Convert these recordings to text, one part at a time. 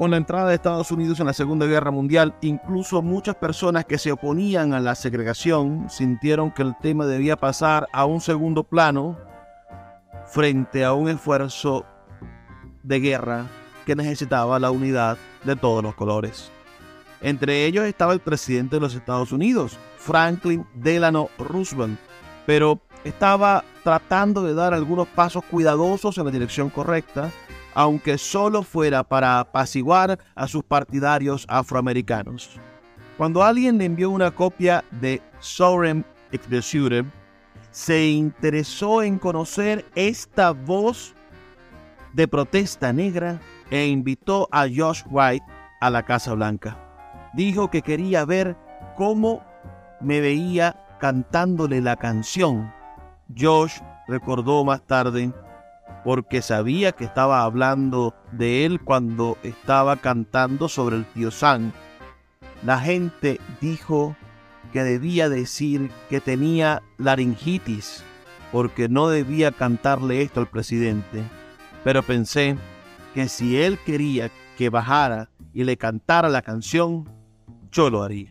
Con la entrada de Estados Unidos en la Segunda Guerra Mundial, incluso muchas personas que se oponían a la segregación sintieron que el tema debía pasar a un segundo plano frente a un esfuerzo de guerra que necesitaba la unidad de todos los colores. Entre ellos estaba el presidente de los Estados Unidos, Franklin Delano Roosevelt, pero estaba tratando de dar algunos pasos cuidadosos en la dirección correcta, aunque solo fuera para apaciguar a sus partidarios afroamericanos. Cuando alguien le envió una copia de Sovereign Executive, se interesó en conocer esta voz de protesta negra e invitó a Josh White a la Casa Blanca. Dijo que quería ver cómo me veía cantándole la canción. Josh recordó más tarde porque sabía que estaba hablando de él cuando estaba cantando sobre el tío Sam. La gente dijo que debía decir que tenía laringitis porque no debía cantarle esto al presidente. Pero pensé que si él quería que bajara y le cantara la canción, yo lo haría.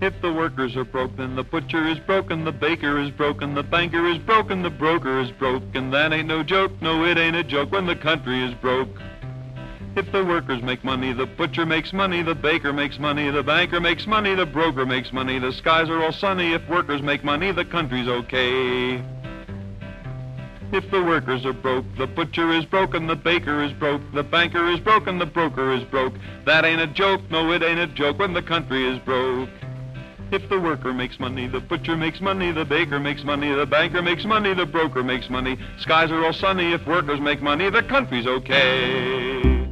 If the workers are broken, the butcher is broken, the baker is broken, the banker is broken, the broker is broken. That ain't no joke, no it ain't a joke when the country is broke. If the workers make money, the butcher makes money, the baker makes money, the banker makes money, the broker makes money, the skies are all sunny. If workers make money, the country's okay. If the workers are broke, the butcher is broken, the baker is broke, the banker is broken, the broker is broke. That ain't a joke, no it ain't a joke when the country is broke. If the worker makes money, the butcher makes money, the baker makes money, the banker makes money, the broker makes money. Skies are all sunny. If workers make money, the country's okay.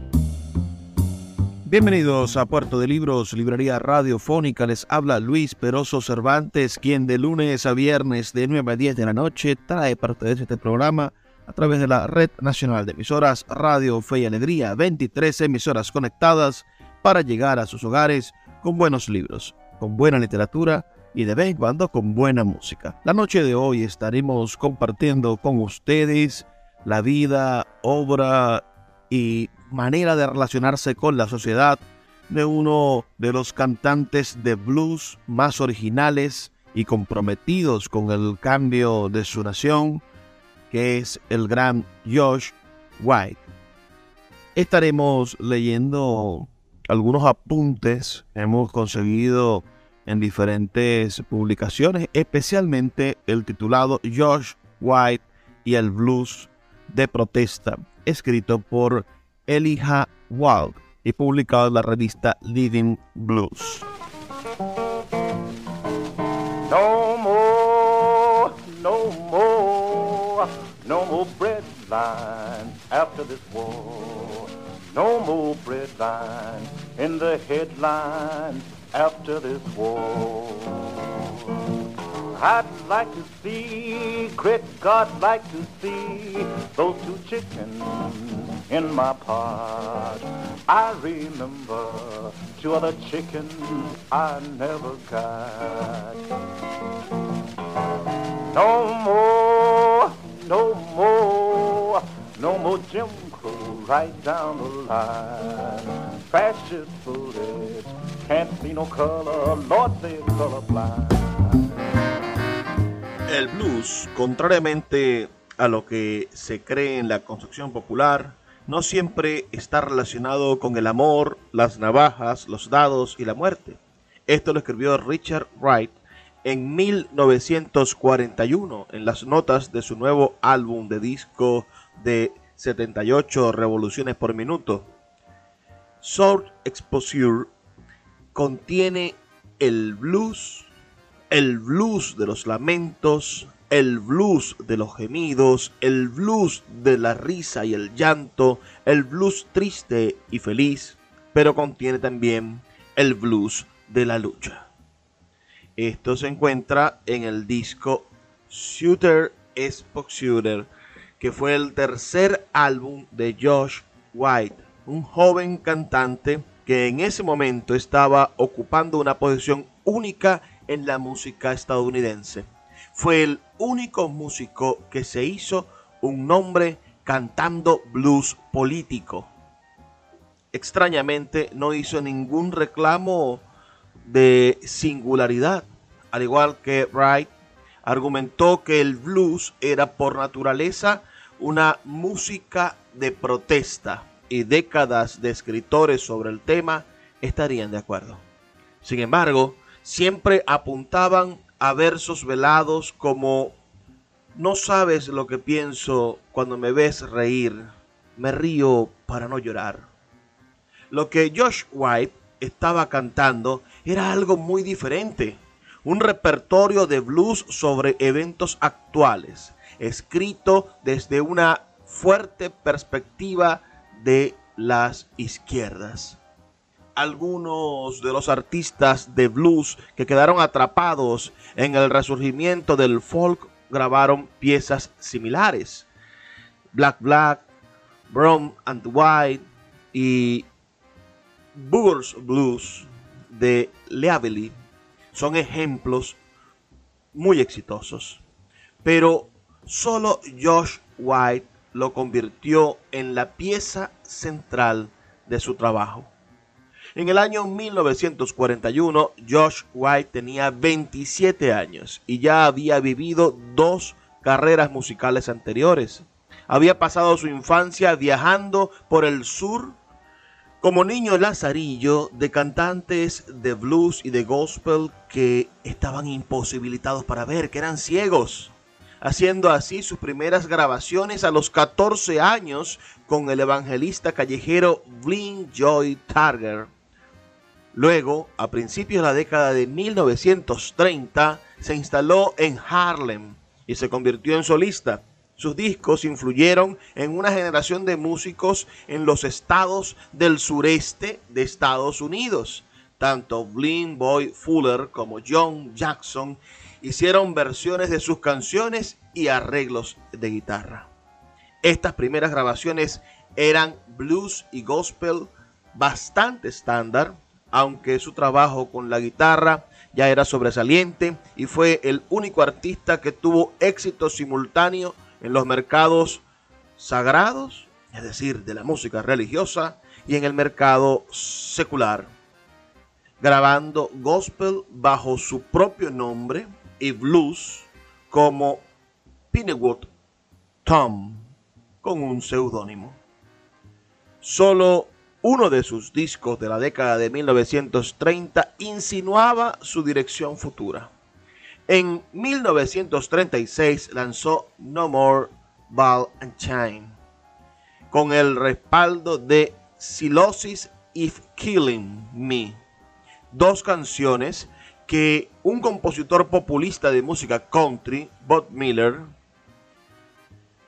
Bienvenidos a Puerto de Libros, Librería Radiofónica. Les habla Luis Peroso Cervantes, quien de lunes a viernes de 9 a 10 de la noche trae parte de este programa a través de la Red Nacional de Emisoras Radio Fe y Alegría, 23 emisoras conectadas para llegar a sus hogares con buenos libros con buena literatura y de vez en cuando con buena música. La noche de hoy estaremos compartiendo con ustedes la vida, obra y manera de relacionarse con la sociedad de uno de los cantantes de blues más originales y comprometidos con el cambio de su nación, que es el gran Josh White. Estaremos leyendo algunos apuntes hemos conseguido en diferentes publicaciones, especialmente el titulado Josh White y el blues de protesta, escrito por Elijah Wald y publicado en la revista Living Blues. No more, no more, no more bread after this war. No more breadline in the headlines after this war. I'd like to see, great God, like to see those two chickens in my pot. I remember two other chickens I never got. No more, no more, no more Jim right down the line. Fascist can't see no color, Lord, they're colorblind. El blues, contrariamente a lo que se cree en la construcción popular, no siempre está relacionado con el amor, las navajas, los dados y la muerte. Esto lo escribió Richard Wright en 1941 en las notas de su nuevo álbum de disco de 78 revoluciones por minuto. Short Exposure contiene el blues, el blues de los lamentos, el blues de los gemidos, el blues de la risa y el llanto, el blues triste y feliz, pero contiene también el blues de la lucha. Esto se encuentra en el disco Shooter Spock Shooter, que fue el tercer álbum de Josh White, un joven cantante que en ese momento estaba ocupando una posición única en la música estadounidense. Fue el único músico que se hizo un nombre cantando blues político. Extrañamente no hizo ningún reclamo de singularidad, al igual que Wright argumentó que el blues era por naturaleza una música de protesta y décadas de escritores sobre el tema estarían de acuerdo. Sin embargo, siempre apuntaban a versos velados como no sabes lo que pienso cuando me ves reír, me río para no llorar. Lo que Josh White estaba cantando era algo muy diferente, un repertorio de blues sobre eventos actuales, escrito desde una fuerte perspectiva de las izquierdas algunos de los artistas de blues que quedaron atrapados en el resurgimiento del folk grabaron piezas similares. Black Black, Brown and White y Boogers Blues de Leavely son ejemplos muy exitosos. Pero solo Josh White lo convirtió en la pieza central de su trabajo. En el año 1941, Josh White tenía 27 años y ya había vivido dos carreras musicales anteriores. Había pasado su infancia viajando por el sur como niño lazarillo de cantantes de blues y de gospel que estaban imposibilitados para ver, que eran ciegos, haciendo así sus primeras grabaciones a los 14 años con el evangelista callejero Blink Joy Targer Luego, a principios de la década de 1930, se instaló en Harlem y se convirtió en solista. Sus discos influyeron en una generación de músicos en los estados del sureste de Estados Unidos. Tanto Blind Boy Fuller como John Jackson hicieron versiones de sus canciones y arreglos de guitarra. Estas primeras grabaciones eran blues y gospel bastante estándar aunque su trabajo con la guitarra ya era sobresaliente y fue el único artista que tuvo éxito simultáneo en los mercados sagrados, es decir, de la música religiosa, y en el mercado secular, grabando gospel bajo su propio nombre y blues como Pinewood Tom con un seudónimo. Solo uno de sus discos de la década de 1930 insinuaba su dirección futura. En 1936 lanzó No More Ball and Chain, con el respaldo de Silosis If Killing Me, dos canciones que un compositor populista de música country, Bob Miller,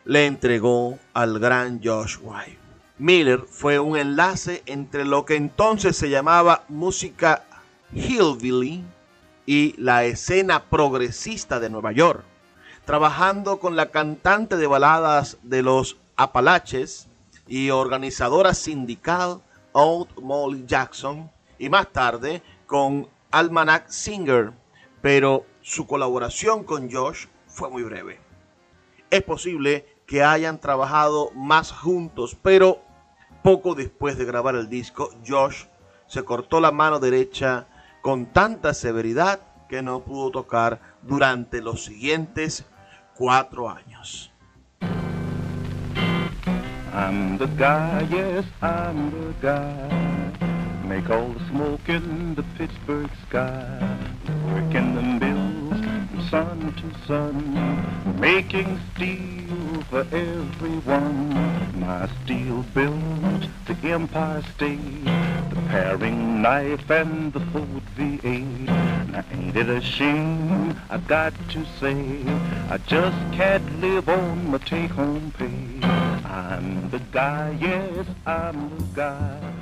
le entregó al gran Josh White. Miller fue un enlace entre lo que entonces se llamaba música hillbilly y la escena progresista de Nueva York, trabajando con la cantante de baladas de los Apalaches y organizadora sindical Old Molly Jackson y más tarde con Almanac Singer, pero su colaboración con Josh fue muy breve. Es posible que hayan trabajado más juntos, pero poco después de grabar el disco, Josh se cortó la mano derecha con tanta severidad que no pudo tocar durante los siguientes cuatro años. I'm the guy, yes, I'm the guy. Make all the smoke in the Pittsburgh sky. Work in the from sun to sun. Making steel for everyone. My steel built the Empire State. The paring knife and the Ford V8. Now ain't it a shame? I got to say, I just can't live on my take-home pay. I'm the guy, yes, I'm the guy.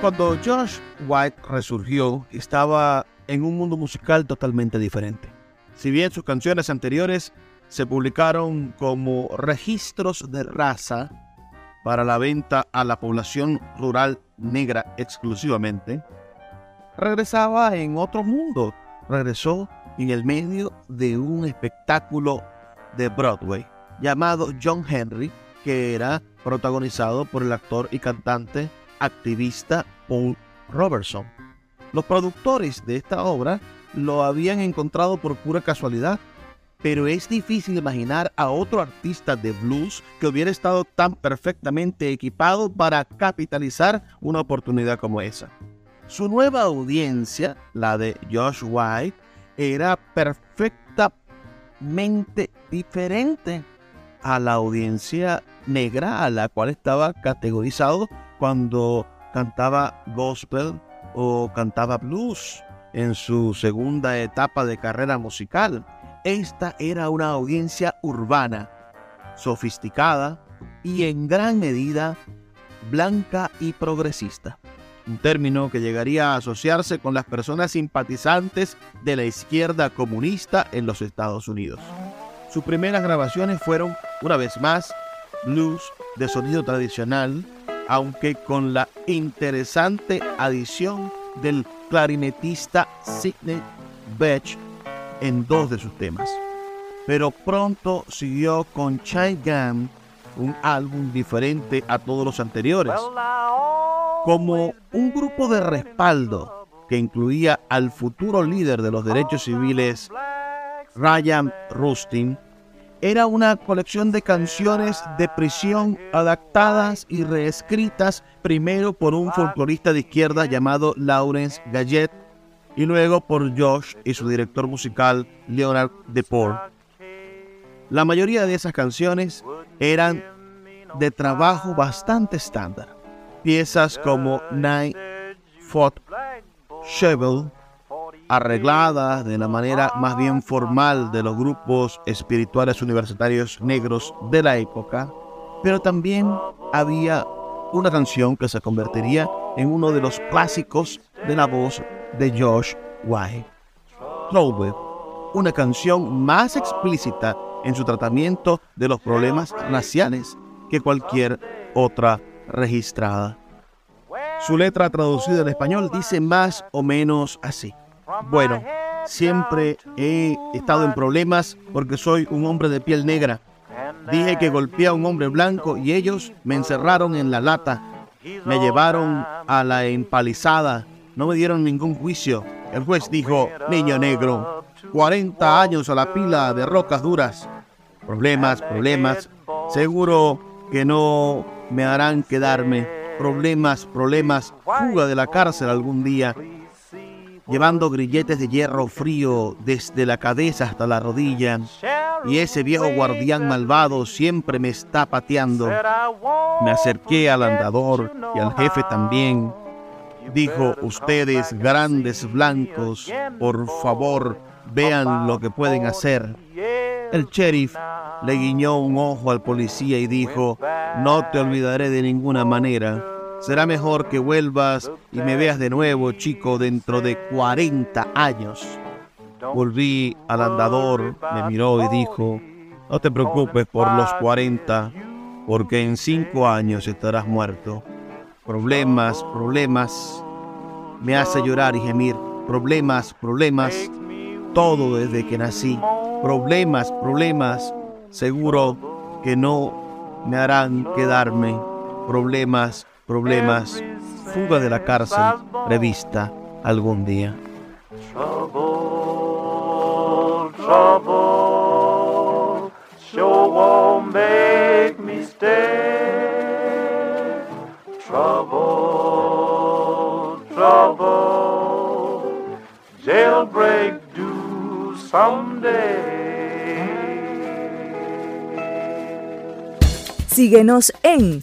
Cuando Josh White resurgió, estaba en un mundo musical totalmente diferente. Si bien sus canciones anteriores se publicaron como registros de raza para la venta a la población rural negra exclusivamente, regresaba en otro mundo. Regresó en el medio de un espectáculo de Broadway llamado John Henry, que era protagonizado por el actor y cantante activista Paul Robertson. Los productores de esta obra lo habían encontrado por pura casualidad, pero es difícil imaginar a otro artista de blues que hubiera estado tan perfectamente equipado para capitalizar una oportunidad como esa. Su nueva audiencia, la de Josh White, era perfectamente diferente a la audiencia negra a la cual estaba categorizado cuando cantaba gospel o cantaba blues en su segunda etapa de carrera musical. Esta era una audiencia urbana, sofisticada y en gran medida blanca y progresista. Un término que llegaría a asociarse con las personas simpatizantes de la izquierda comunista en los Estados Unidos. Sus primeras grabaciones fueron, una vez más, blues de sonido tradicional, aunque con la interesante adición del clarinetista Sidney Bechet en dos de sus temas. Pero pronto siguió con Chai Gam, un álbum diferente a todos los anteriores, como un grupo de respaldo que incluía al futuro líder de los derechos civiles, Ryan Rustin, era una colección de canciones de prisión adaptadas y reescritas primero por un folclorista de izquierda llamado Lawrence Gallet y luego por Josh y su director musical Leonard DePore. La mayoría de esas canciones eran de trabajo bastante estándar. Piezas como Night Foot Shovel, arregladas de la manera más bien formal de los grupos espirituales universitarios negros de la época, pero también había una canción que se convertiría en uno de los clásicos de la voz de Josh White. Trouble, una canción más explícita en su tratamiento de los problemas raciales que cualquier otra registrada. Su letra traducida al español dice más o menos así. Bueno, siempre he estado en problemas porque soy un hombre de piel negra. Dije que golpeé a un hombre blanco y ellos me encerraron en la lata. Me llevaron a la empalizada. No me dieron ningún juicio. El juez dijo, niño negro, 40 años a la pila de rocas duras. Problemas, problemas. Seguro que no me harán quedarme. Problemas, problemas. Fuga de la cárcel algún día llevando grilletes de hierro frío desde la cabeza hasta la rodilla, y ese viejo guardián malvado siempre me está pateando. Me acerqué al andador y al jefe también. Dijo, ustedes grandes blancos, por favor, vean lo que pueden hacer. El sheriff le guiñó un ojo al policía y dijo, no te olvidaré de ninguna manera. Será mejor que vuelvas y me veas de nuevo, chico, dentro de 40 años. Volví al andador, me miró y dijo, no te preocupes por los 40, porque en 5 años estarás muerto. Problemas, problemas, me hace llorar y gemir. Problemas, problemas, todo desde que nací. Problemas, problemas, seguro que no me harán quedarme. Problemas, problemas, fuga de la cárcel prevista algún día. Trouble, trouble, sure won't make stay. Trouble, trouble, jailbreak do someday. Síguenos en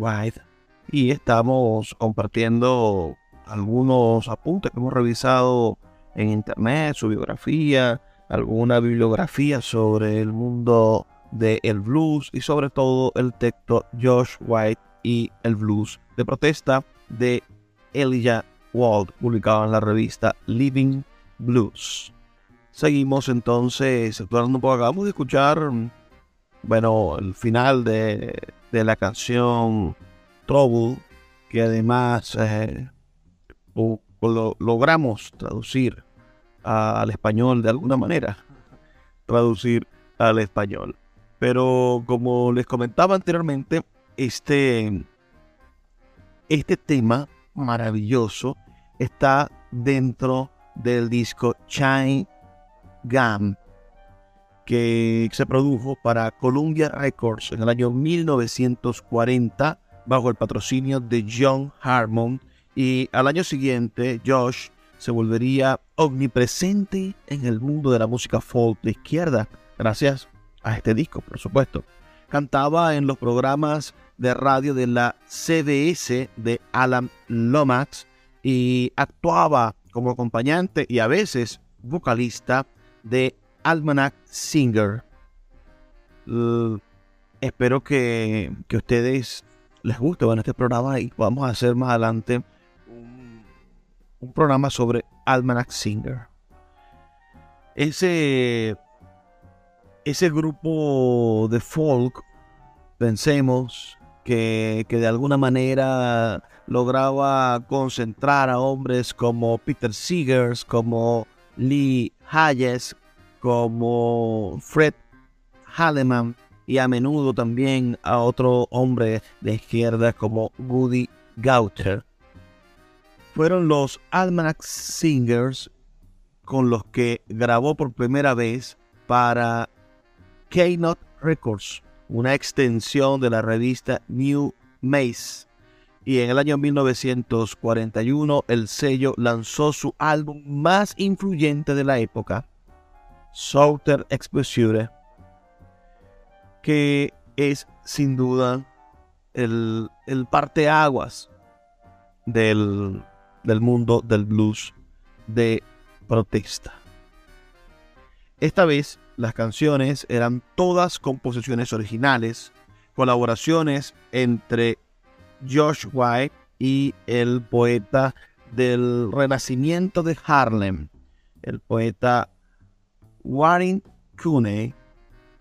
White y estamos compartiendo algunos apuntes que hemos revisado en internet, su biografía, alguna bibliografía sobre el mundo del blues y sobre todo el texto Josh White y el blues de protesta de Elijah Wald, publicado en la revista Living Blues. Seguimos entonces un poco. Acabamos de escuchar, bueno, el final de, de la canción Trouble, que además eh, lo, logramos traducir al español de alguna manera. Traducir al español. Pero como les comentaba anteriormente, este, este tema maravilloso está dentro del disco Chine Gam que se produjo para Columbia Records en el año 1940 bajo el patrocinio de John Harmon y al año siguiente Josh se volvería omnipresente en el mundo de la música folk de izquierda gracias a este disco, por supuesto. Cantaba en los programas de radio de la CBS de Alan Lomax y actuaba como acompañante y a veces vocalista de Almanac Singer. Espero que, que, a ustedes les guste bueno, este programa y podamos hacer más adelante un, un programa sobre Almanac Singer. Ese, ese grupo de folk, pensemos que, que de alguna manera lograba concentrar a hombres como Peter Seegers, como Lee Hayes, como Fred Halleman y a menudo también a otro hombre de izquierda como Woody Gauter. Fueron los Almanac Singers con los que grabó por primera vez para K-Not Records, una extensión de la revista New Maze. Y en el año 1941 el sello lanzó su álbum más influyente de la época, Southern Exposure, que es sin duda el, el parteaguas del, del mundo del blues de protesta. Esta vez las canciones eran todas composiciones originales, colaboraciones entre Josh White y el poeta del Renacimiento de Harlem, el poeta Warren Cooney,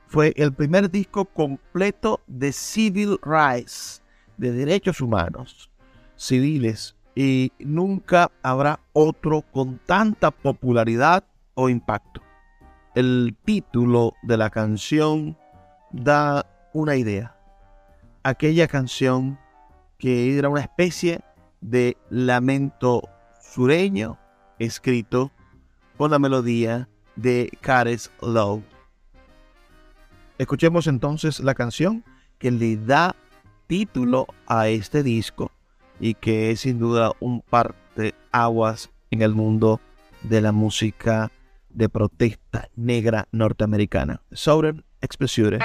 fue el primer disco completo de civil rights, de derechos humanos civiles, y nunca habrá otro con tanta popularidad o impacto. El título de la canción da una idea. Aquella canción que era una especie de lamento sureño escrito con la melodía de Caris Lowe. Escuchemos entonces la canción que le da título a este disco y que es sin duda un parte aguas en el mundo de la música de protesta negra norteamericana. Southern Expressione.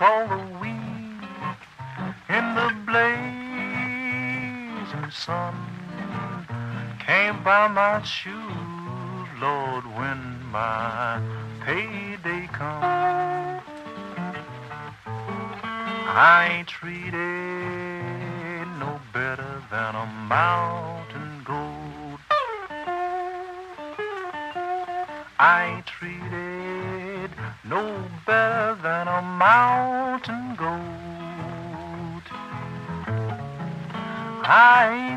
All the week in the blazing sun. Can't buy my shoes, Lord, when my payday comes. I ain't treated no better than a mountain goat. I I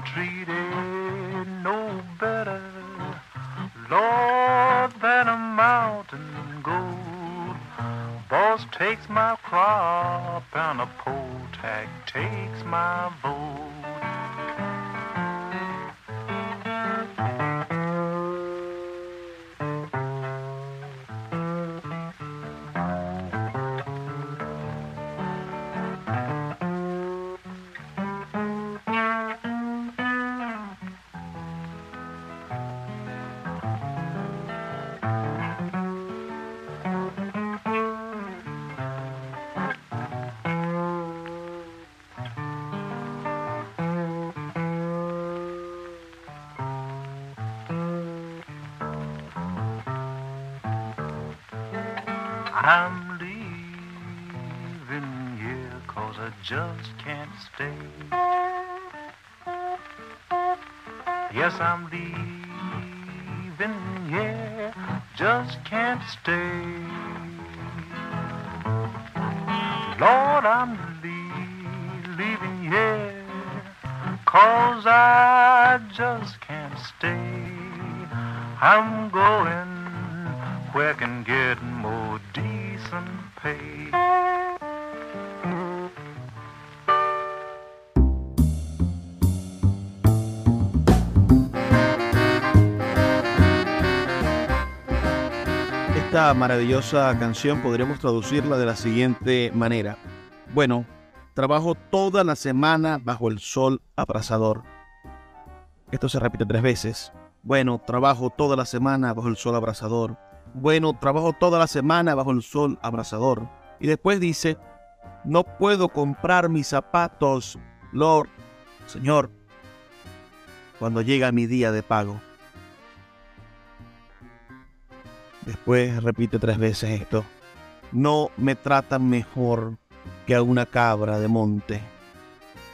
just can't stay. Yes, I'm leaving here, just can't stay. Lord, I'm le- leaving here cause I just can't stay. I'm going where I can get more decent pay. Esta maravillosa canción podríamos traducirla de la siguiente manera. Bueno, trabajo toda la semana bajo el sol abrasador. Esto se repite tres veces. Bueno, trabajo toda la semana bajo el sol abrasador. Bueno, trabajo toda la semana bajo el sol abrasador. Y después dice, no puedo comprar mis zapatos, Lord, Señor, cuando llega mi día de pago. Después repite tres veces esto. No me tratan mejor que a una cabra de monte.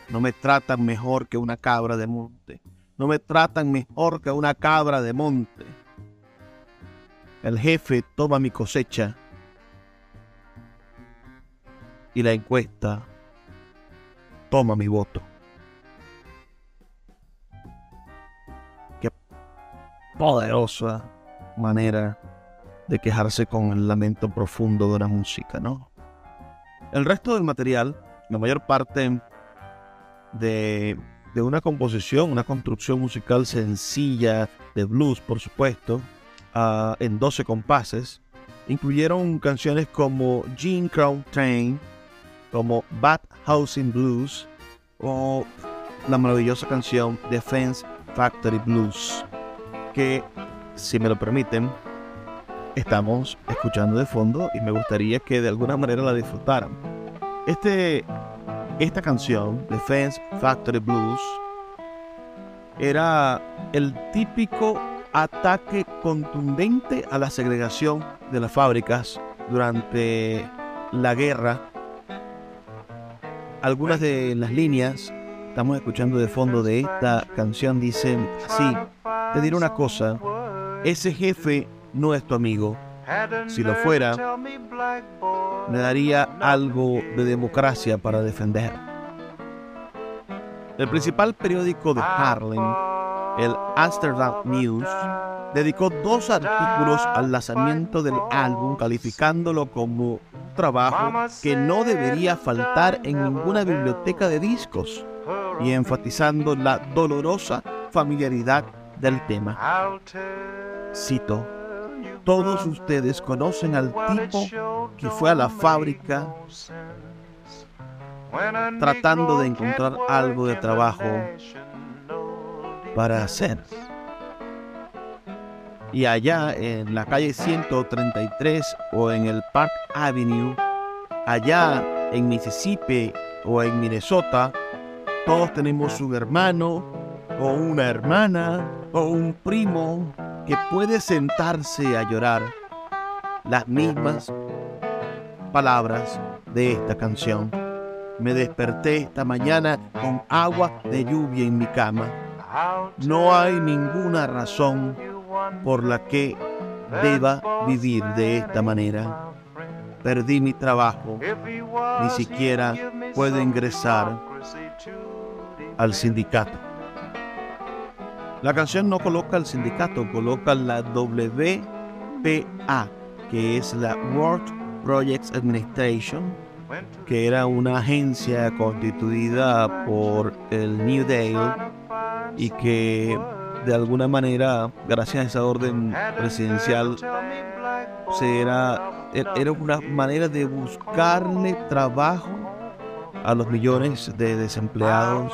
No me tratan mejor que una cabra de monte. No me tratan mejor que una cabra de monte. El jefe toma mi cosecha y la encuesta toma mi voto. Qué poderosa manera de quejarse con el lamento profundo de una música, ¿no? El resto del material, la mayor parte de, de una composición, una construcción musical sencilla de blues, por supuesto, ah, en 12 compases, incluyeron canciones como Gene Crown Train, como Bad Housing Blues o la maravillosa canción Defense Factory Blues, que, si me lo permiten, estamos escuchando de fondo y me gustaría que de alguna manera la disfrutaran. Este, esta canción, Defense Factory Blues, era el típico ataque contundente a la segregación de las fábricas durante la guerra. Algunas de las líneas estamos escuchando de fondo de esta canción dicen así, te diré una cosa, ese jefe no es tu amigo. Si lo fuera, me daría algo de democracia para defender. El principal periódico de Harlem, el Amsterdam News, dedicó dos artículos al lanzamiento del álbum calificándolo como trabajo que no debería faltar en ninguna biblioteca de discos y enfatizando la dolorosa familiaridad del tema. Cito, todos ustedes conocen al tipo que fue a la fábrica tratando de encontrar algo de trabajo para hacer. Y allá en la calle 133 o en el Park Avenue, allá en Mississippi o en Minnesota, todos tenemos un hermano o una hermana o un primo que puede sentarse a llorar las mismas palabras de esta canción. Me desperté esta mañana con agua de lluvia en mi cama. No hay ninguna razón por la que deba vivir de esta manera. Perdí mi trabajo, ni siquiera puedo ingresar al sindicato. La canción no coloca el sindicato, coloca la WPA, que es la World Projects Administration, que era una agencia constituida por el New Deal y que de alguna manera, gracias a esa orden presidencial, era, era una manera de buscarle trabajo a los millones de desempleados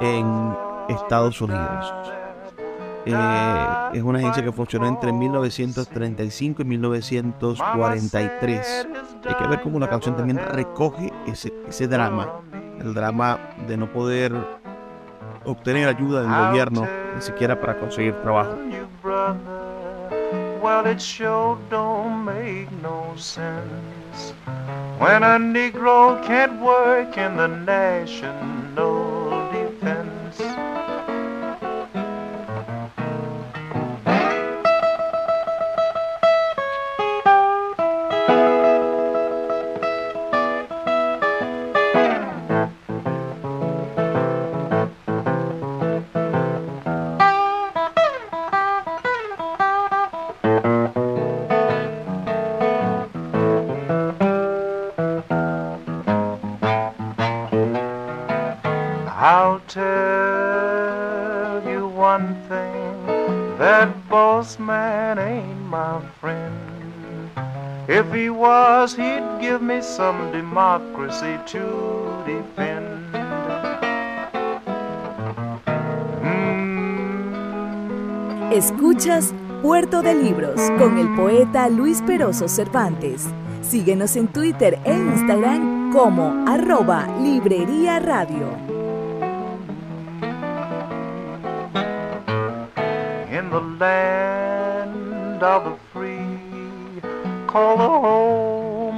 en Estados Unidos. Eh, es una agencia que funcionó entre 1935 y 1943. Hay que ver cómo la canción también recoge ese, drama, el drama de no poder obtener ayuda del gobierno, ni siquiera para conseguir trabajo. Some democracy to defend. Escuchas Puerto de Libros con el poeta Luis Peroso Cervantes. Síguenos en Twitter e Instagram como arroba Librería Radio. in the land of the free, call the home,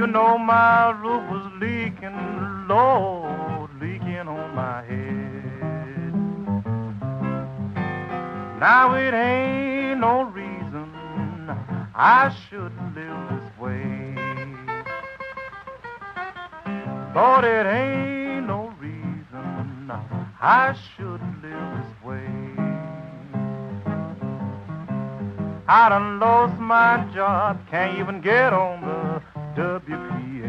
You know my roof was leaking, Lord, leaking on my head. Now it ain't no reason I should live this way. Lord, it ain't no reason I should live this way. I done lost my job, can't even get on the WPA.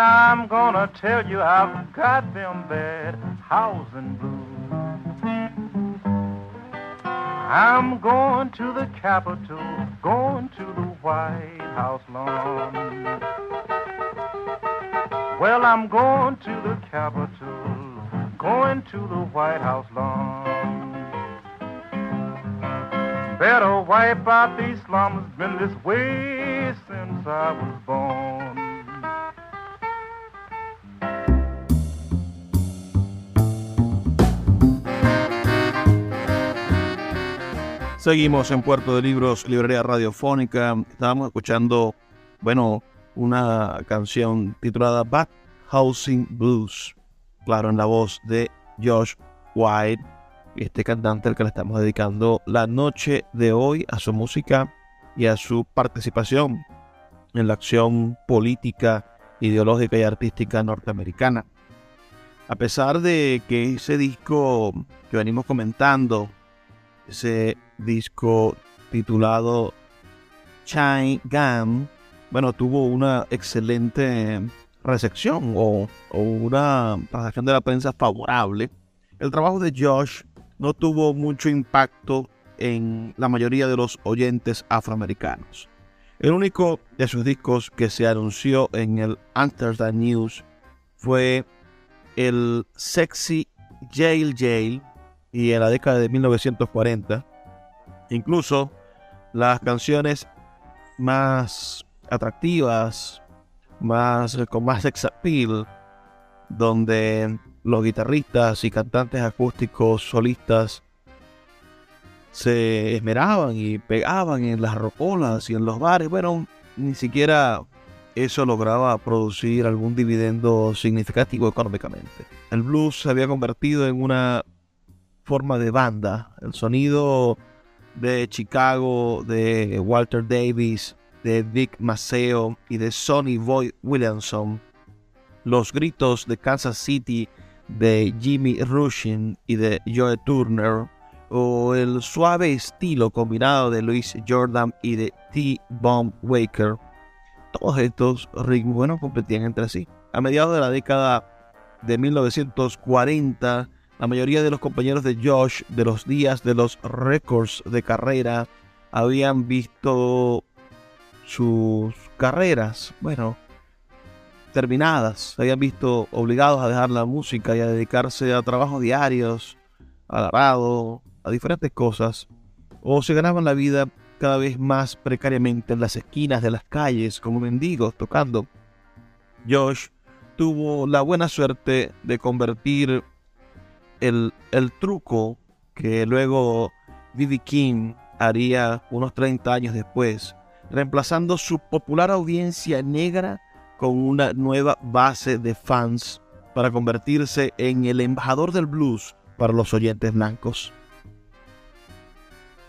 Now, I'm gonna tell you I've got them bad housing blues. I'm going to the Capitol, going to the White House lawn. Well, I'm going to the Capitol, going to the White House lawn. Better wipe out these slums, been this way since I was born. Seguimos en Puerto de Libros, Librería Radiofónica. Estábamos escuchando, bueno, una canción titulada Bad Housing Blues. Claro, en la voz de Josh White, este cantante al que le estamos dedicando la noche de hoy a su música y a su participación en la acción política, ideológica y artística norteamericana. A pesar de que ese disco que venimos comentando, ese disco titulado Chai Gam, bueno, tuvo una excelente recepción o, una transacción de la prensa favorable. El trabajo de Josh no tuvo mucho impacto en la mayoría de los oyentes afroamericanos. El único de sus discos que se anunció en el Amsterdam News fue el Sexy Jail Jail y en la década de 1940 incluso las canciones más atractivas, más con más sex appeal, donde los guitarristas y cantantes acústicos solistas se esmeraban y pegaban en las rocolas y en los bares. Bueno, ni siquiera eso lograba producir algún dividendo significativo económicamente. El blues se había convertido en una forma de banda. El sonido de Chicago, de Walter Davis, de Dick Maceo y de Sonny Boy Williamson. Los gritos de Kansas City de Jimmy Rushin y de Joe Turner. O el suave estilo combinado de Louis Jordan y de T-Bomb Waker. Todos estos ritmos, bueno, competían entre sí. A mediados de la década de 1940, La mayoría de los compañeros de Josh de los días de los récords de carrera habían visto sus carreras, bueno, terminadas, se habían visto obligados a dejar la música y a dedicarse a trabajos diarios, al arado, a diferentes cosas, o se ganaban la vida cada vez más precariamente en las esquinas de las calles como mendigos tocando. Josh tuvo la buena suerte de convertir el, el truco que luego B.B. King haría unos 30 años después, reemplazando su popular audiencia negra con una nueva base de fans para convertirse en el embajador del blues para los oyentes blancos.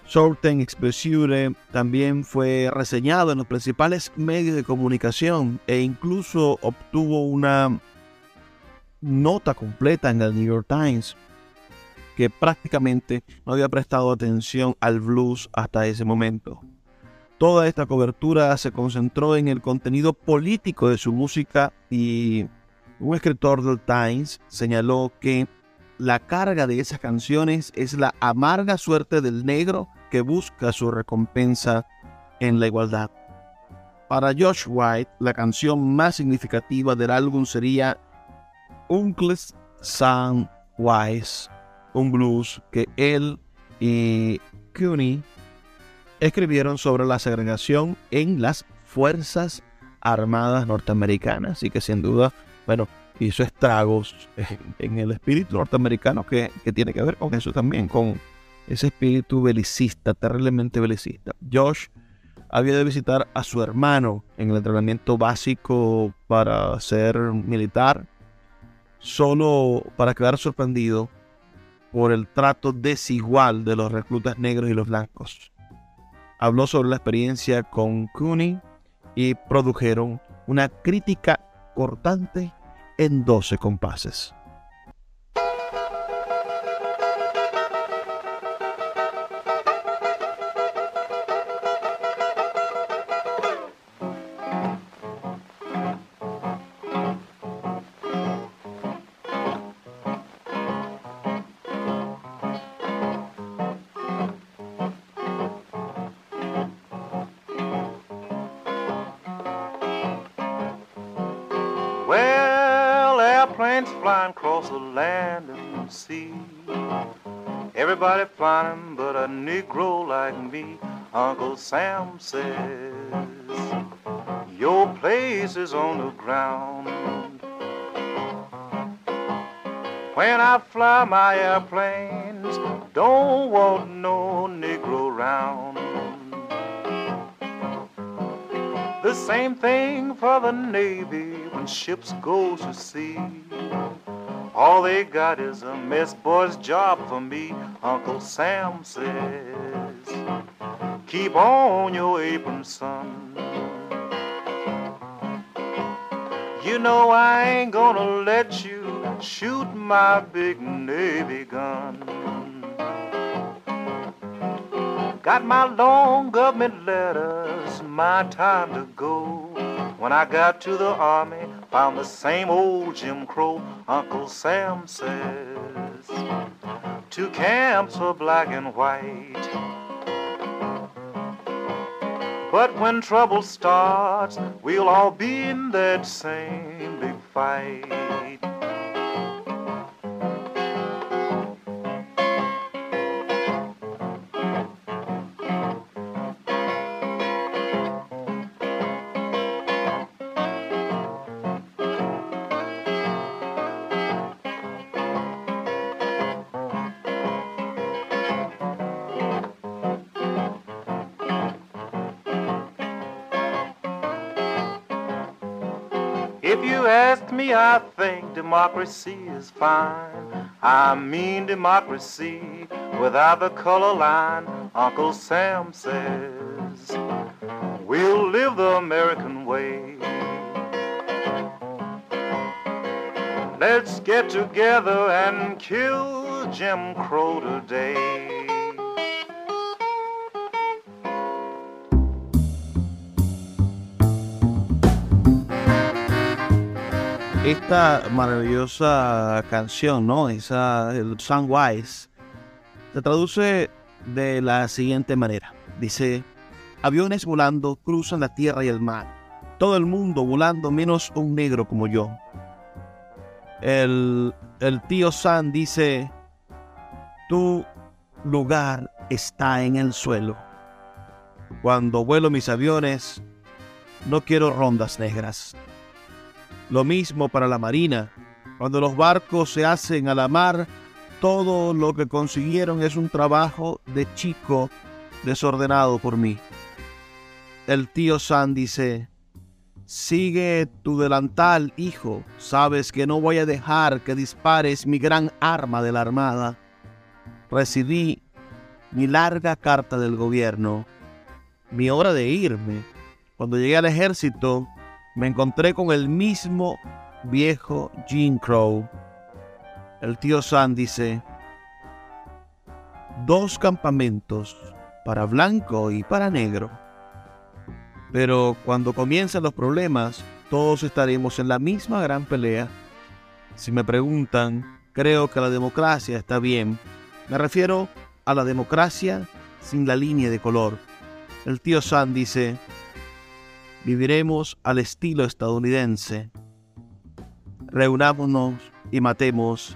Sorten Expressure también fue reseñado en los principales medios de comunicación e incluso obtuvo una nota completa en el New York Times que prácticamente no había prestado atención al blues hasta ese momento. Toda esta cobertura se concentró en el contenido político de su música y un escritor del Times señaló que la carga de esas canciones es la amarga suerte del negro que busca su recompensa en la igualdad. Para Josh White, la canción más significativa del álbum sería Uncle's Sound Wise, un blues que él y Cooney escribieron sobre la segregación en las Fuerzas Armadas norteamericanas y que sin duda, bueno, hizo estragos en el espíritu norteamericano que, que tiene que ver con eso también, con ese espíritu belicista, terriblemente belicista. Josh había de visitar a su hermano en el entrenamiento básico para ser militar, solo para quedar sorprendido por el trato desigual de los reclutas negros y los blancos. Habló sobre la experiencia con Cooney y produjeron una crítica cortante en 12 compases. Says, Your place is on the ground. When I fly my airplanes, don't want no Negro round. The same thing for the Navy when ships go to sea. All they got is a mess boy's job for me, Uncle Sam says. Keep on your apron, son. You know I ain't gonna let you shoot my big Navy gun. Got my long government letters, my time to go. When I got to the army, found the same old Jim Crow, Uncle Sam says. Two camps for black and white. But when trouble starts, we'll all be in that same big fight. I think democracy is fine. I mean democracy without the color line. Uncle Sam says we'll live the American way. Let's get together and kill Jim Crow today. Esta maravillosa canción, ¿no? Esa, el Sunwise, se traduce de la siguiente manera. Dice, aviones volando cruzan la tierra y el mar. Todo el mundo volando menos un negro como yo. El, el tío Sam dice, tu lugar está en el suelo. Cuando vuelo mis aviones, no quiero rondas negras. Lo mismo para la marina. Cuando los barcos se hacen a la mar, todo lo que consiguieron es un trabajo de chico desordenado por mí. El tío Sam dice, sigue tu delantal, hijo. Sabes que no voy a dejar que dispares mi gran arma de la armada. Recibí mi larga carta del gobierno, mi hora de irme. Cuando llegué al ejército, me encontré con el mismo viejo Jim Crow. El tío Sam dice, dos campamentos para blanco y para negro. Pero cuando comiencen los problemas, todos estaremos en la misma gran pelea. Si me preguntan, creo que la democracia está bien. Me refiero a la democracia sin la línea de color. El tío Sam dice, viviremos al estilo estadounidense. Reunámonos y matemos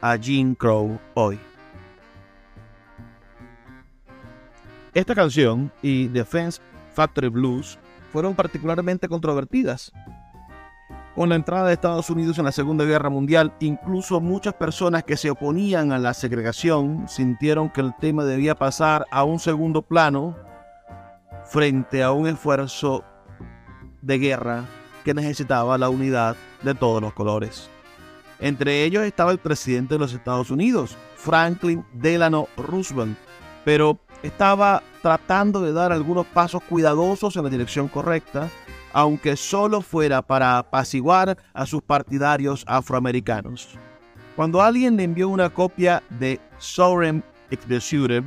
a Jim Crow hoy. Esta canción y Defense Factory Blues fueron particularmente controvertidas. Con la entrada de Estados Unidos en la Segunda Guerra Mundial, incluso muchas personas que se oponían a la segregación sintieron que el tema debía pasar a un segundo plano frente a un esfuerzo de guerra que necesitaba la unidad de todos los colores. Entre ellos estaba el presidente de los Estados Unidos, Franklin Delano Roosevelt, pero estaba tratando de dar algunos pasos cuidadosos en la dirección correcta, aunque solo fuera para apaciguar a sus partidarios afroamericanos. Cuando alguien le envió una copia de Sovereign Executive,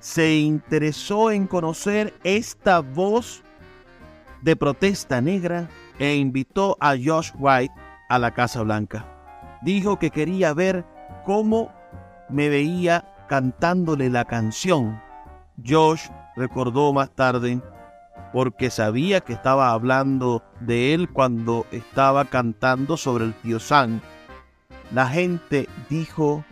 se interesó en conocer esta voz de protesta negra e invitó a Josh White a la Casa Blanca. Dijo que quería ver cómo me veía cantándole la canción. Josh recordó más tarde porque sabía que estaba hablando de él cuando estaba cantando sobre el tío Sam. La gente dijo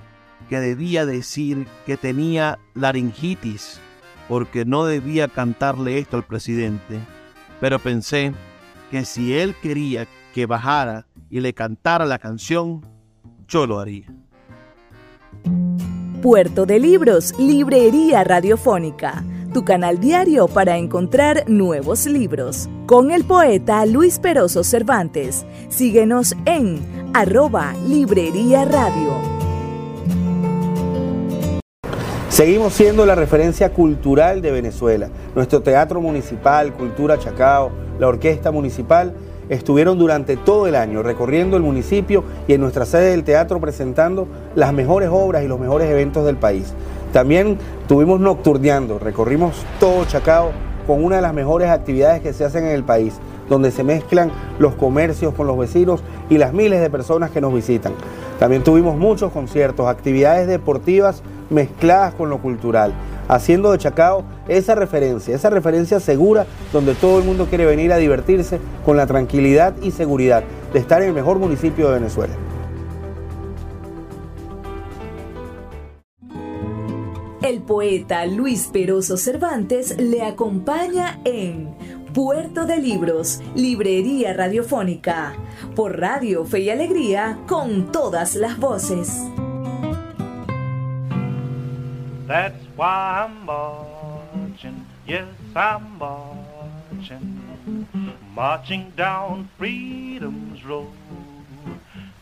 que debía decir que tenía laringitis porque no debía cantarle esto al presidente pero pensé que si él quería que bajara y le cantara la canción, yo lo haría. Puerto de Libros, Librería Radiofónica, tu canal diario para encontrar nuevos libros. Con el poeta Luis Peroso Cervantes. Síguenos en arroba Librería Radio. Seguimos siendo la referencia cultural de Venezuela. Nuestro Teatro Municipal, Cultura Chacao, la Orquesta Municipal estuvieron durante todo el año recorriendo el municipio y en nuestra sede del teatro presentando las mejores obras y los mejores eventos del país. También tuvimos nocturneando, recorrimos todo Chacao con una de las mejores actividades que se hacen en el país, donde se mezclan los comercios con los vecinos y las miles de personas que nos visitan. También tuvimos muchos conciertos, actividades deportivas mezcladas con lo cultural, haciendo de Chacao esa referencia, esa referencia segura donde todo el mundo quiere venir a divertirse con la tranquilidad y seguridad de estar en el mejor municipio de Venezuela. El poeta Luis Peroso Cervantes le acompaña en Puerto de Libros, Librería Radiofónica, por Radio Fe y Alegría, con todas las voces. That's why I'm marching, yes, I'm marching, marching down freedom's road.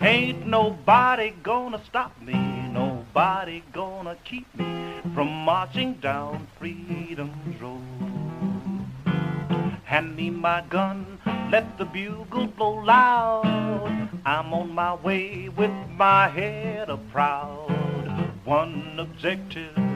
Ain't nobody gonna stop me, nobody gonna keep me from marching down freedom's road. Hand me my gun, let the bugle blow loud. I'm on my way with my head a proud. One objective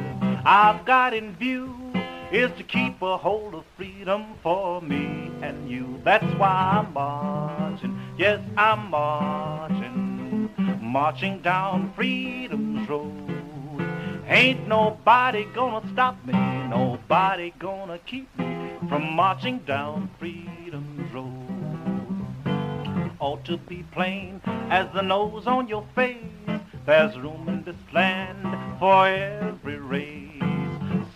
I've got in view is to keep a hold of freedom for me and you. That's why I'm marching Yes, I'm marching, marching down Freedom's Road. Ain't nobody gonna stop me, nobody gonna keep me from marching down Freedom's Road. Ought to be plain as the nose on your face. There's room in this land for every race.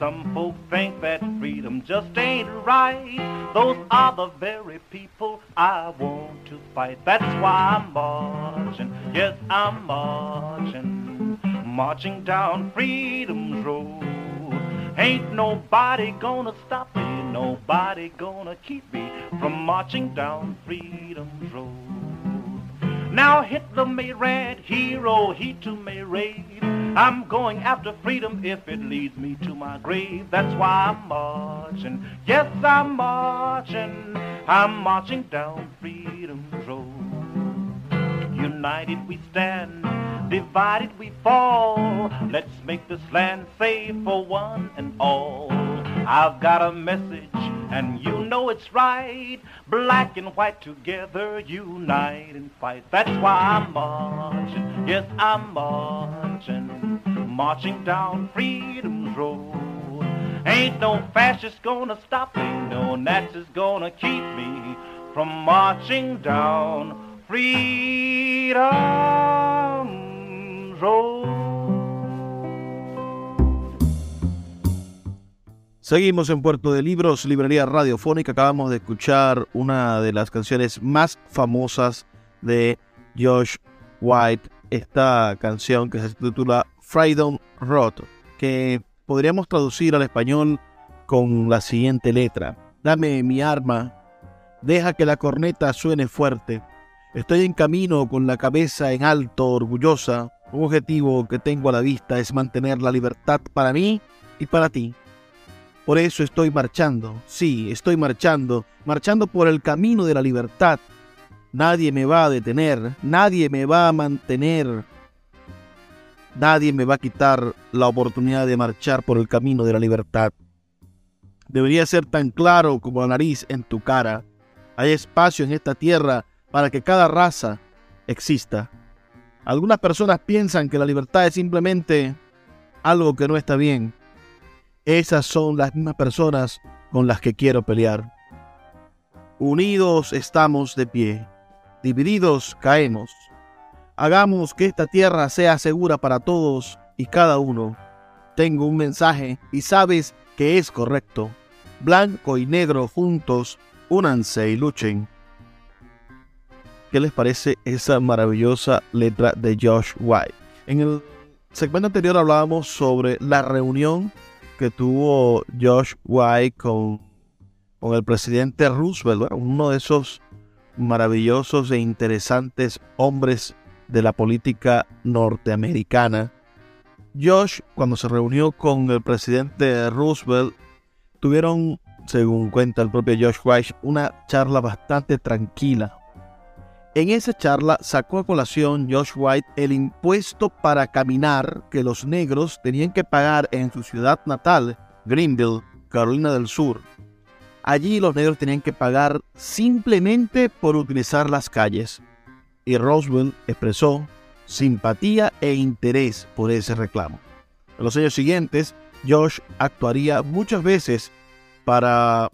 Some folk think that freedom just ain't right. Those are the very people I want to fight. That's why I'm marching. Yes, I'm marching. Marching down freedom's road. Ain't nobody gonna stop me. Nobody gonna keep me from marching down freedom's road. Now Hitler may rant, hero, he too may rave. I'm going after freedom if it leads me to my grave. That's why I'm marching. Yes, I'm marching. I'm marching down freedom's road. United we stand, divided we fall. Let's make this land safe for one and all. I've got a message and you know it's right. Black and white together, unite and fight. That's why I'm marching. Yes, I'm marching, marching down freedom's road. Ain't no fascist gonna stop me, no Nazis gonna keep me from marching down freedom's road. Seguimos en Puerto de Libros, librería radiofónica. Acabamos de escuchar una de las canciones más famosas de Josh White, esta canción que se titula Freedom Road, que podríamos traducir al español con la siguiente letra. Dame mi arma, deja que la corneta suene fuerte. Estoy en camino con la cabeza en alto, orgullosa. Un objetivo que tengo a la vista es mantener la libertad para mí y para ti. Por eso estoy marchando, sí, estoy marchando, marchando por el camino de la libertad. Nadie me va a detener, nadie me va a mantener, nadie me va a quitar la oportunidad de marchar por el camino de la libertad. Debería ser tan claro como la nariz en tu cara. Hay espacio en esta tierra para que cada raza exista. Algunas personas piensan que la libertad es simplemente algo que no está bien esas son las mismas personas con las que quiero pelear. Unidos estamos de pie, divididos caemos. Hagamos que esta tierra sea segura para todos y cada uno. Tengo un mensaje y sabes que es correcto. Blanco y negro juntos, únanse y luchen. ¿Qué les parece esa maravillosa letra de Josh White? En el segmento anterior hablábamos sobre la reunión que tuvo Josh White con, con el presidente Roosevelt, uno de esos maravillosos e interesantes hombres de la política norteamericana. Josh, cuando se reunió con el presidente Roosevelt, tuvieron, según cuenta el propio Josh White, una charla bastante tranquila, en esa charla sacó a colación Josh White el impuesto para caminar que los negros tenían que pagar en su ciudad natal, Greenville, Carolina del Sur. Allí los negros tenían que pagar simplemente por utilizar las calles. Y Roosevelt expresó simpatía e interés por ese reclamo. En los años siguientes, Josh actuaría muchas veces para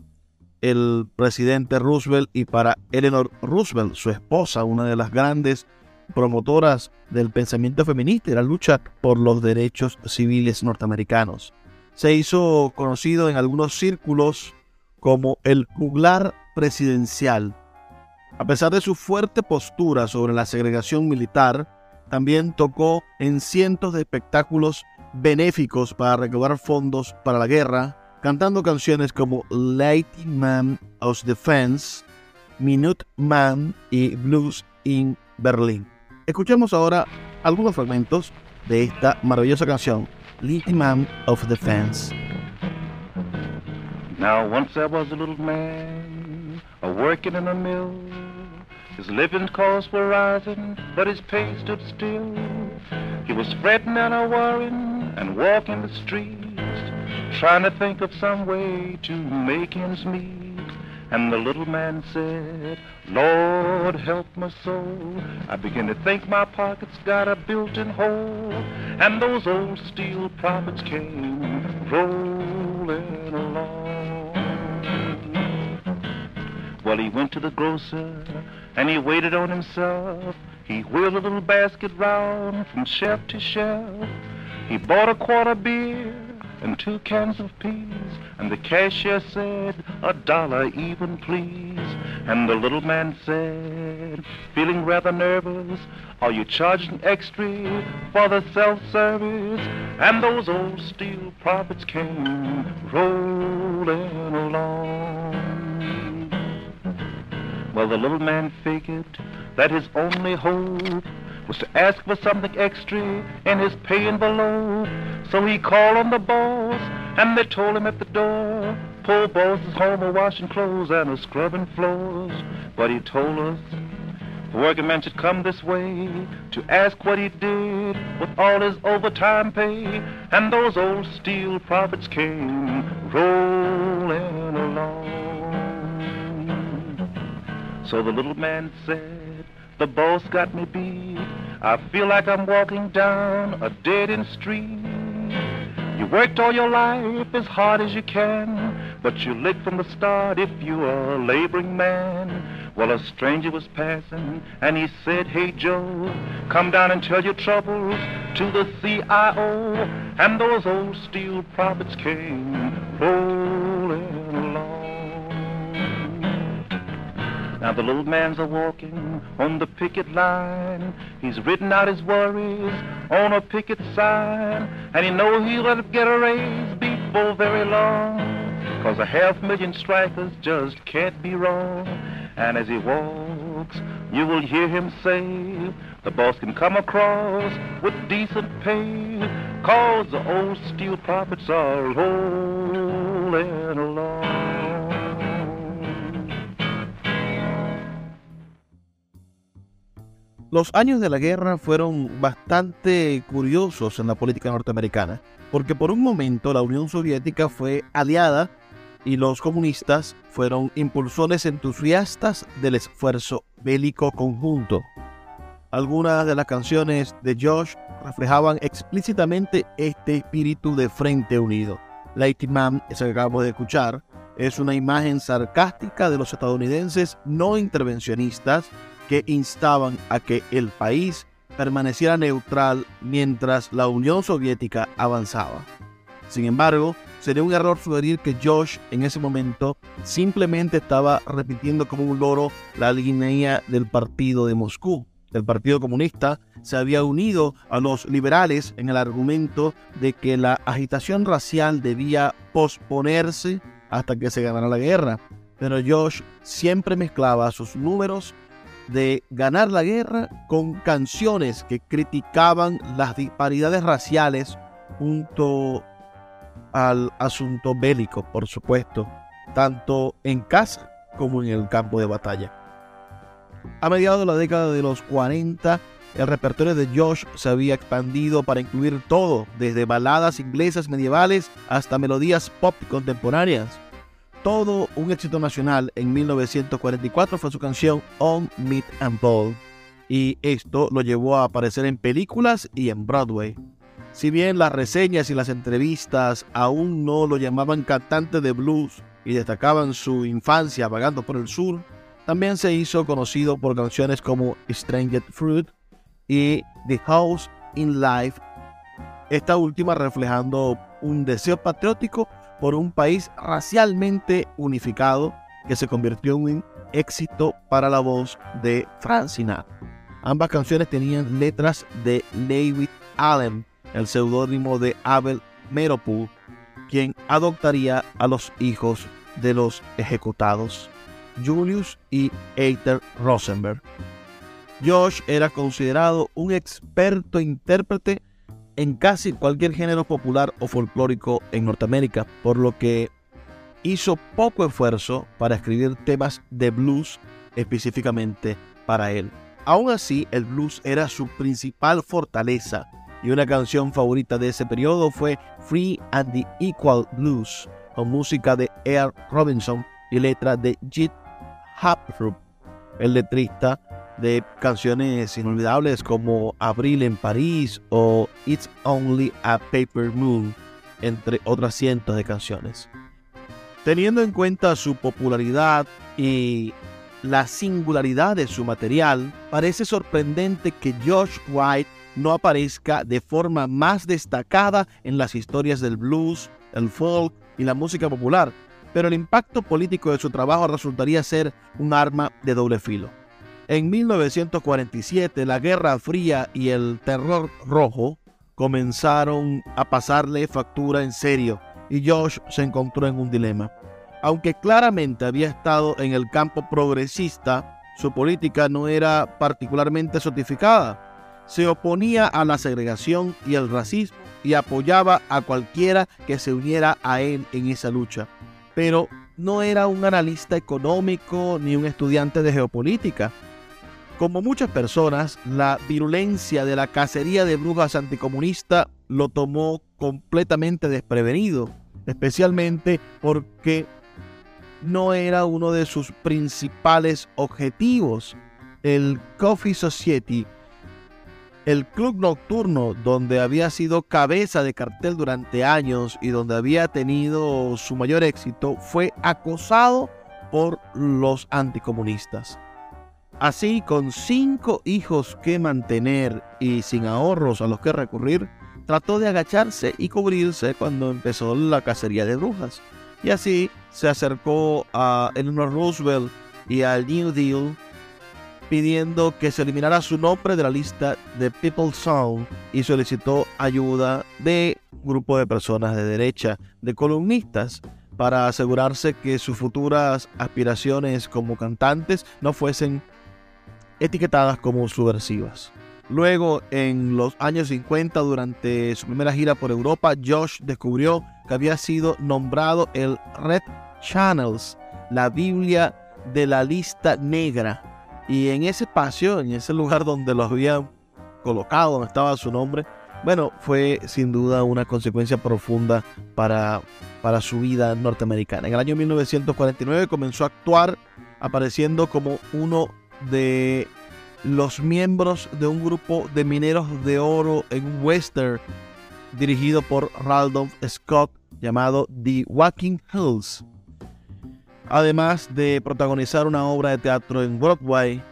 el presidente Roosevelt y para Eleanor Roosevelt, su esposa, una de las grandes promotoras del pensamiento feminista y la lucha por los derechos civiles norteamericanos. Se hizo conocido en algunos círculos como el juglar presidencial. A pesar de su fuerte postura sobre la segregación militar, también tocó en cientos de espectáculos benéficos para recaudar fondos para la guerra, cantando canciones como Lady Man of Defense, Minute Man y Blues in Berlin. Escuchemos ahora algunos fragmentos de esta maravillosa canción, Lady Man of Defense. Now once there was a little man a working in a mill. His living costs were rising, but his pay stood still. He was fretting and a worrying and walking the streets, trying to think of some way to make ends meet. And the little man said, Lord help my soul. I begin to think my pocket's got a built-in hole. And those old steel profits came rolling along. Well, he went to the grocer and he waited on himself. He wheeled a little basket round from shelf to shelf. He bought a quart of beer and two cans of peas, and the cashier said, a dollar even, please. And the little man said, feeling rather nervous, are you charging extra for the self-service? And those old steel profits came rolling along. Well, the little man figured that his only hope was to ask for something extra in his pay envelope. So he called on the boss, and they told him at the door, poor boss is home a washing clothes and a scrubbing floors. But he told us the working man should come this way to ask what he did with all his overtime pay. And those old steel profits came rolling along. So the little man said, the boss got me beat. I feel like I'm walking down a dead-end street. You worked all your life as hard as you can, but you licked from the start if you are a laboring man. Well, a stranger was passing, and he said, Hey, Joe, come down and tell your troubles to the CIO. And those old steel profits came rolling Now the little man's a walking on the picket line. He's written out his worries on a picket sign. And he knows he'll get a raise before very long. Cause a half million strikers just can't be wrong. And as he walks, you will hear him say, the boss can come across with decent pay. Cause the old steel profits are rolling along. Los años de la guerra fueron bastante curiosos en la política norteamericana, porque por un momento la Unión Soviética fue aliada y los comunistas fueron impulsores entusiastas del esfuerzo bélico conjunto. Algunas de las canciones de Josh reflejaban explícitamente este espíritu de Frente Unido. Lady Man, esa que acabamos de escuchar, es una imagen sarcástica de los estadounidenses no intervencionistas que instaban a que el país permaneciera neutral mientras la Unión Soviética avanzaba. Sin embargo, sería un error sugerir que Josh en ese momento simplemente estaba repitiendo como un loro la línea del partido de Moscú. El Partido Comunista se había unido a los liberales en el argumento de que la agitación racial debía posponerse hasta que se ganara la guerra. Pero Josh siempre mezclaba sus números de ganar la guerra con canciones que criticaban las disparidades raciales junto al asunto bélico, por supuesto, tanto en casa como en el campo de batalla. A mediados de la década de los 40, el repertorio de Josh se había expandido para incluir todo, desde baladas inglesas medievales hasta melodías pop contemporáneas todo un éxito nacional en 1944 fue su canción On Meat and Ball, y esto lo llevó a aparecer en películas y en Broadway. Si bien las reseñas y las entrevistas aún no lo llamaban cantante de blues y destacaban su infancia vagando por el sur, también se hizo conocido por canciones como Stranger Fruit y The House in Life, esta última reflejando un deseo patriótico por un país racialmente unificado que se convirtió en un éxito para la voz de Frank Sinatra. Ambas canciones tenían letras de David Allen, el seudónimo de Abel Meropool, quien adoptaría a los hijos de los ejecutados, Julius y Eiter Rosenberg. Josh era considerado un experto intérprete en casi cualquier género popular o folclórico en Norteamérica, por lo que hizo poco esfuerzo para escribir temas de blues específicamente para él. Aún así, el blues era su principal fortaleza y una canción favorita de ese periodo fue Free and the Equal Blues, con música de Earl Robinson y letra de Jit Haphrup, el letrista de canciones inolvidables como Abril en París o It's Only a Paper Moon, entre otras cientos de canciones. Teniendo en cuenta su popularidad y la singularidad de su material, parece sorprendente que Josh White no aparezca de forma más destacada en las historias del blues, el folk y la música popular, pero el impacto político de su trabajo resultaría ser un arma de doble filo. En 1947, la Guerra Fría y el Terror Rojo comenzaron a pasarle factura en serio y Josh se encontró en un dilema. Aunque claramente había estado en el campo progresista, su política no era particularmente sotificada. Se oponía a la segregación y el racismo y apoyaba a cualquiera que se uniera a él en esa lucha. Pero no era un analista económico ni un estudiante de geopolítica. Como muchas personas, la virulencia de la cacería de brujas anticomunista lo tomó completamente desprevenido, especialmente porque no era uno de sus principales objetivos. El Coffee Society, el club nocturno donde había sido cabeza de cartel durante años y donde había tenido su mayor éxito, fue acosado por los anticomunistas. Así, con cinco hijos que mantener y sin ahorros a los que recurrir, trató de agacharse y cubrirse cuando empezó la cacería de brujas. Y así se acercó a Eleanor Roosevelt y al New Deal pidiendo que se eliminara su nombre de la lista de People's Sound y solicitó ayuda de grupo de personas de derecha, de columnistas, para asegurarse que sus futuras aspiraciones como cantantes no fuesen etiquetadas como subversivas. Luego, en los años 50, durante su primera gira por Europa, Josh descubrió que había sido nombrado el Red Channels, la Biblia de la lista negra. Y en ese espacio, en ese lugar donde lo habían colocado, donde estaba su nombre, bueno, fue sin duda una consecuencia profunda para, para su vida norteamericana. En el año 1949 comenzó a actuar apareciendo como uno de los miembros de un grupo de mineros de oro en western dirigido por Randolph Scott llamado The Walking Hills. Además de protagonizar una obra de teatro en Broadway,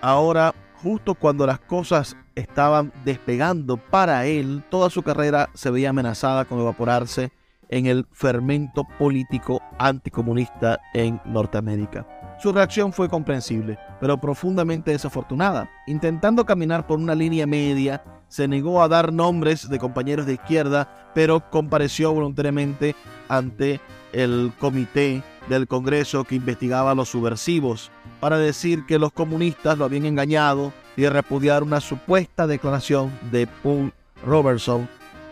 ahora justo cuando las cosas estaban despegando para él, toda su carrera se veía amenazada con evaporarse en el fermento político anticomunista en Norteamérica. Su reacción fue comprensible, pero profundamente desafortunada. Intentando caminar por una línea media, se negó a dar nombres de compañeros de izquierda, pero compareció voluntariamente ante el comité del Congreso que investigaba a los subversivos para decir que los comunistas lo habían engañado y repudiar una supuesta declaración de Paul Robertson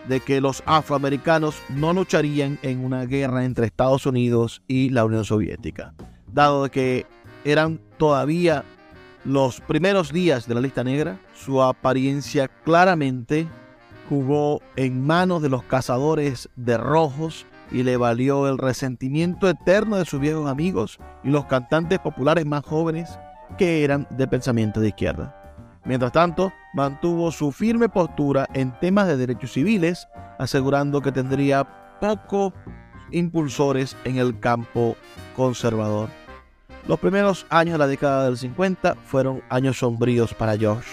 de que los afroamericanos no lucharían en una guerra entre Estados Unidos y la Unión Soviética, dado que eran todavía los primeros días de la lista negra, su apariencia claramente jugó en manos de los cazadores de rojos y le valió el resentimiento eterno de sus viejos amigos y los cantantes populares más jóvenes que eran de pensamiento de izquierda. Mientras tanto, mantuvo su firme postura en temas de derechos civiles, asegurando que tendría pocos impulsores en el campo conservador. Los primeros años de la década del 50 fueron años sombríos para Josh.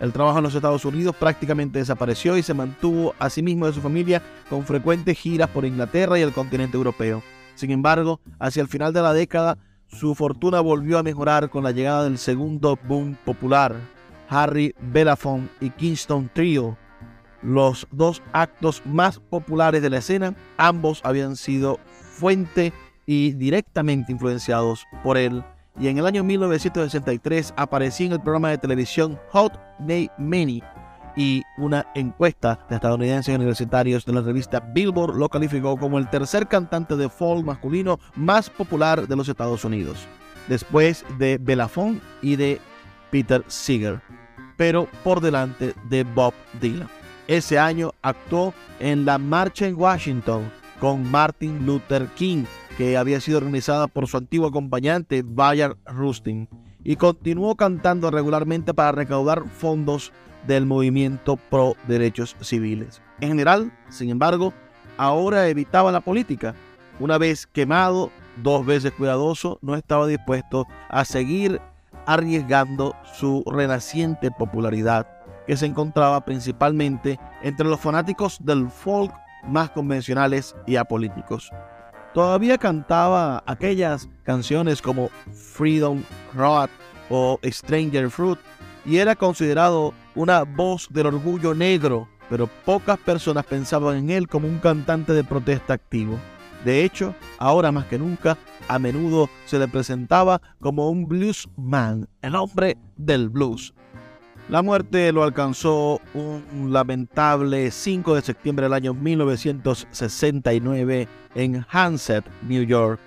El trabajo en los Estados Unidos prácticamente desapareció y se mantuvo a sí mismo de su familia con frecuentes giras por Inglaterra y el continente europeo. Sin embargo, hacia el final de la década, su fortuna volvió a mejorar con la llegada del segundo boom popular, Harry Belafonte y Kingston Trio, los dos actos más populares de la escena, ambos habían sido fuente y directamente influenciados por él. Y en el año 1963 apareció en el programa de televisión Hot Day Many y una encuesta de estadounidenses universitarios de la revista Billboard lo calificó como el tercer cantante de folk masculino más popular de los Estados Unidos, después de Belafonte y de Peter Seeger, pero por delante de Bob Dylan. Ese año actuó en la marcha en Washington con Martin Luther King que había sido organizada por su antiguo acompañante Bayard Rustin, y continuó cantando regularmente para recaudar fondos del movimiento pro derechos civiles. En general, sin embargo, ahora evitaba la política. Una vez quemado, dos veces cuidadoso, no estaba dispuesto a seguir arriesgando su renaciente popularidad, que se encontraba principalmente entre los fanáticos del folk más convencionales y apolíticos. Todavía cantaba aquellas canciones como Freedom Road o Stranger Fruit y era considerado una voz del orgullo negro, pero pocas personas pensaban en él como un cantante de protesta activo. De hecho, ahora más que nunca, a menudo se le presentaba como un bluesman, el hombre del blues. La muerte lo alcanzó un lamentable 5 de septiembre del año 1969 en Hanset, New York,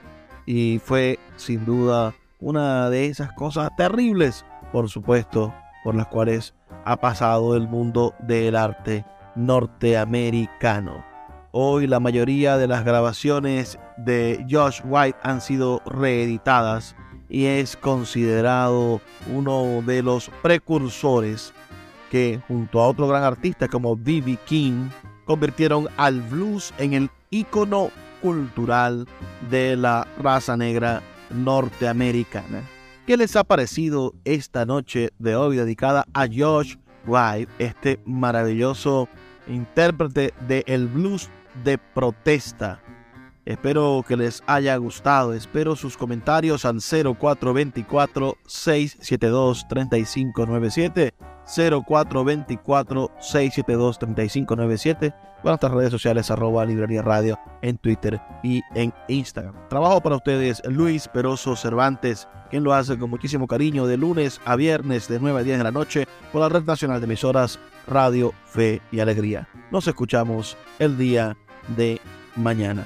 y fue sin duda una de esas cosas terribles, por supuesto, por las cuales ha pasado el mundo del arte norteamericano. Hoy la mayoría de las grabaciones de Josh White han sido reeditadas y es considerado uno de los precursores que junto a otro gran artista como B.B. King convirtieron al blues en el ícono cultural de la raza negra norteamericana. ¿Qué les ha parecido esta noche de hoy dedicada a Josh White, este maravilloso intérprete de el blues de protesta? Espero que les haya gustado. Espero sus comentarios al 0424-672-3597. 0424-672-3597. Con nuestras redes sociales arroba librería radio en Twitter y en Instagram. Trabajo para ustedes Luis Peroso Cervantes, quien lo hace con muchísimo cariño de lunes a viernes de 9 a 10 de la noche por la red nacional de emisoras Radio Fe y Alegría. Nos escuchamos el día de mañana.